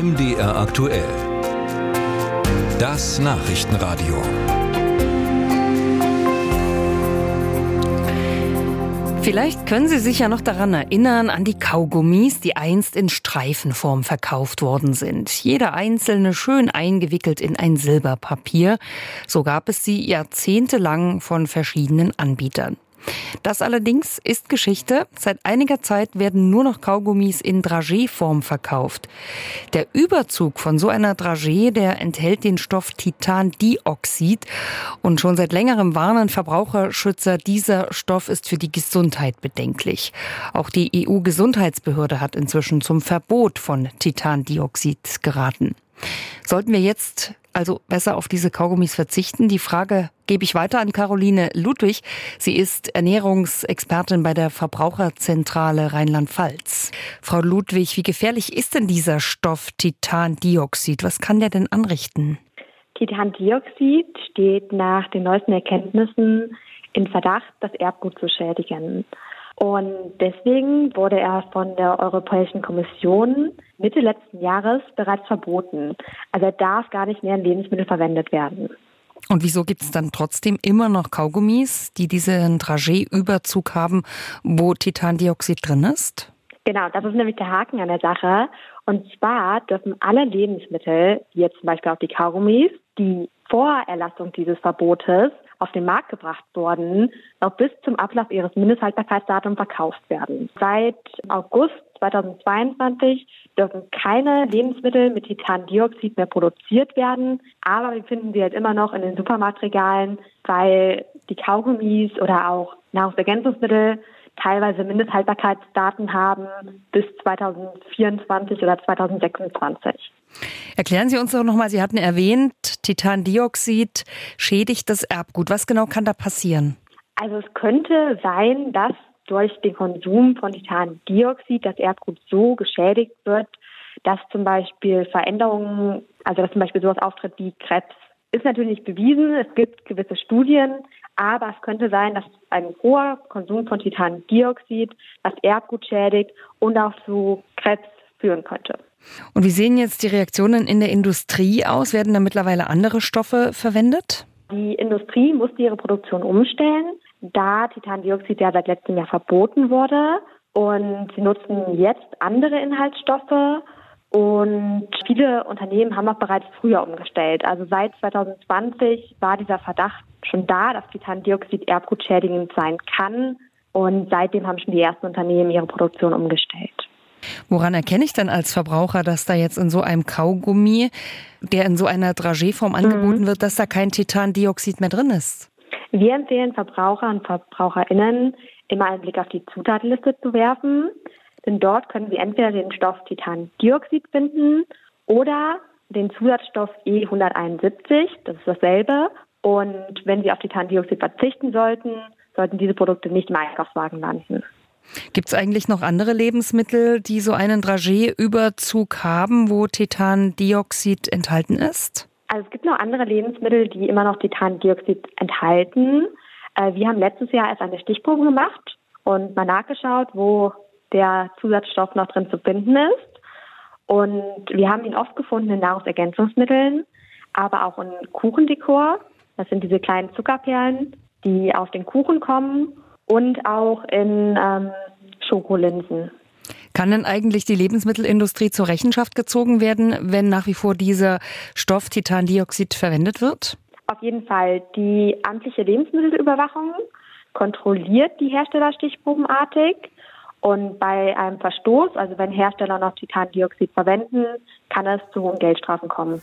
MDR aktuell. Das Nachrichtenradio. Vielleicht können Sie sich ja noch daran erinnern an die Kaugummis, die einst in Streifenform verkauft worden sind. Jeder einzelne schön eingewickelt in ein Silberpapier. So gab es sie jahrzehntelang von verschiedenen Anbietern. Das allerdings ist Geschichte. Seit einiger Zeit werden nur noch Kaugummis in Dragé-Form verkauft. Der Überzug von so einer Dragé, der enthält den Stoff Titandioxid und schon seit längerem warnen Verbraucherschützer, dieser Stoff ist für die Gesundheit bedenklich. Auch die EU-Gesundheitsbehörde hat inzwischen zum Verbot von Titandioxid geraten. Sollten wir jetzt also besser auf diese Kaugummis verzichten? Die Frage gebe ich weiter an Caroline Ludwig. Sie ist Ernährungsexpertin bei der Verbraucherzentrale Rheinland-Pfalz. Frau Ludwig, wie gefährlich ist denn dieser Stoff Titandioxid? Was kann der denn anrichten? Titandioxid steht nach den neuesten Erkenntnissen in Verdacht, das Erbgut zu schädigen. Und deswegen wurde er von der Europäischen Kommission Mitte letzten Jahres bereits verboten. Also er darf gar nicht mehr in Lebensmitteln verwendet werden. Und wieso gibt es dann trotzdem immer noch Kaugummis, die diesen Dragé-Überzug haben, wo Titandioxid drin ist? Genau, das ist nämlich der Haken an der Sache. Und zwar dürfen alle Lebensmittel, wie jetzt zum Beispiel auch die Kaugummis, die vor Erlassung dieses Verbotes auf den Markt gebracht wurden, noch bis zum Ablauf ihres Mindesthaltbarkeitsdatums verkauft werden. Seit August 2022 dürfen keine Lebensmittel mit Titandioxid mehr produziert werden, aber wir finden sie halt immer noch in den Supermarktregalen, weil die Kaugummis oder auch Nahrungsergänzungsmittel teilweise Mindesthaltbarkeitsdaten haben bis 2024 oder 2026. Erklären Sie uns doch nochmal, Sie hatten erwähnt, Titandioxid schädigt das Erbgut. Was genau kann da passieren? Also es könnte sein, dass durch den Konsum von Titandioxid das Erbgut so geschädigt wird, dass zum Beispiel Veränderungen, also dass zum Beispiel sowas auftritt wie Krebs, ist natürlich nicht bewiesen. Es gibt gewisse Studien, aber es könnte sein, dass ein hoher Konsum von Titandioxid das Erbgut schädigt und auch zu Krebs führen könnte. Und wie sehen jetzt die Reaktionen in der Industrie aus? Werden da mittlerweile andere Stoffe verwendet? Die Industrie musste ihre Produktion umstellen, da Titandioxid ja seit letztem Jahr verboten wurde. Und sie nutzen jetzt andere Inhaltsstoffe. Und viele Unternehmen haben auch bereits früher umgestellt. Also seit 2020 war dieser Verdacht schon da, dass Titandioxid erbgutschädigend sein kann. Und seitdem haben schon die ersten Unternehmen ihre Produktion umgestellt. Woran erkenne ich denn als Verbraucher, dass da jetzt in so einem Kaugummi, der in so einer Dragéform angeboten mhm. wird, dass da kein Titandioxid mehr drin ist? Wir empfehlen Verbraucher und Verbraucherinnen, immer einen Blick auf die Zutatenliste zu werfen, denn dort können Sie entweder den Stoff Titandioxid finden oder den Zusatzstoff E171, das ist dasselbe. Und wenn Sie auf Titandioxid verzichten sollten, sollten diese Produkte nicht im Einkaufswagen landen. Gibt es eigentlich noch andere Lebensmittel, die so einen Dragé-Überzug haben, wo Titandioxid enthalten ist? Also es gibt noch andere Lebensmittel, die immer noch Titandioxid enthalten. Äh, wir haben letztes Jahr erst eine Stichprobe gemacht und mal nachgeschaut, wo der Zusatzstoff noch drin zu finden ist. Und wir haben ihn oft gefunden in Nahrungsergänzungsmitteln, aber auch in Kuchendekor. Das sind diese kleinen Zuckerperlen, die auf den Kuchen kommen und auch in ähm, Schokolinsen. Kann denn eigentlich die Lebensmittelindustrie zur Rechenschaft gezogen werden, wenn nach wie vor dieser Stoff Titandioxid verwendet wird? Auf jeden Fall. Die amtliche Lebensmittelüberwachung kontrolliert die Hersteller stichprobenartig. Und bei einem Verstoß, also wenn Hersteller noch Titandioxid verwenden, kann es zu hohen Geldstrafen kommen.